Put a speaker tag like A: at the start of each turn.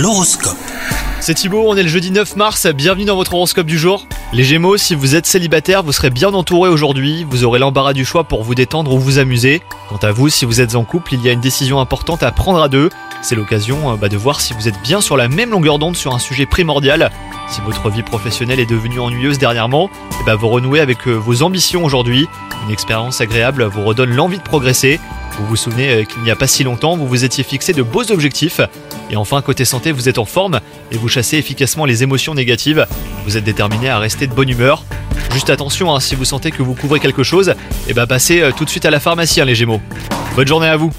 A: L'horoscope.
B: C'est Thibaut, on est le jeudi 9 mars, bienvenue dans votre horoscope du jour. Les Gémeaux, si vous êtes célibataire, vous serez bien entouré aujourd'hui, vous aurez l'embarras du choix pour vous détendre ou vous amuser. Quant à vous, si vous êtes en couple, il y a une décision importante à prendre à deux. C'est l'occasion euh, bah, de voir si vous êtes bien sur la même longueur d'onde sur un sujet primordial. Si votre vie professionnelle est devenue ennuyeuse dernièrement, eh bah, vous renouez avec euh, vos ambitions aujourd'hui. Une expérience agréable vous redonne l'envie de progresser. Vous vous souvenez euh, qu'il n'y a pas si longtemps, vous vous étiez fixé de beaux objectifs. Et enfin, côté santé, vous êtes en forme et vous chassez efficacement les émotions négatives. Vous êtes déterminé à rester de bonne humeur. Juste attention, hein, si vous sentez que vous couvrez quelque chose, et bah passez euh, tout de suite à la pharmacie, hein, les Gémeaux. Bonne journée à vous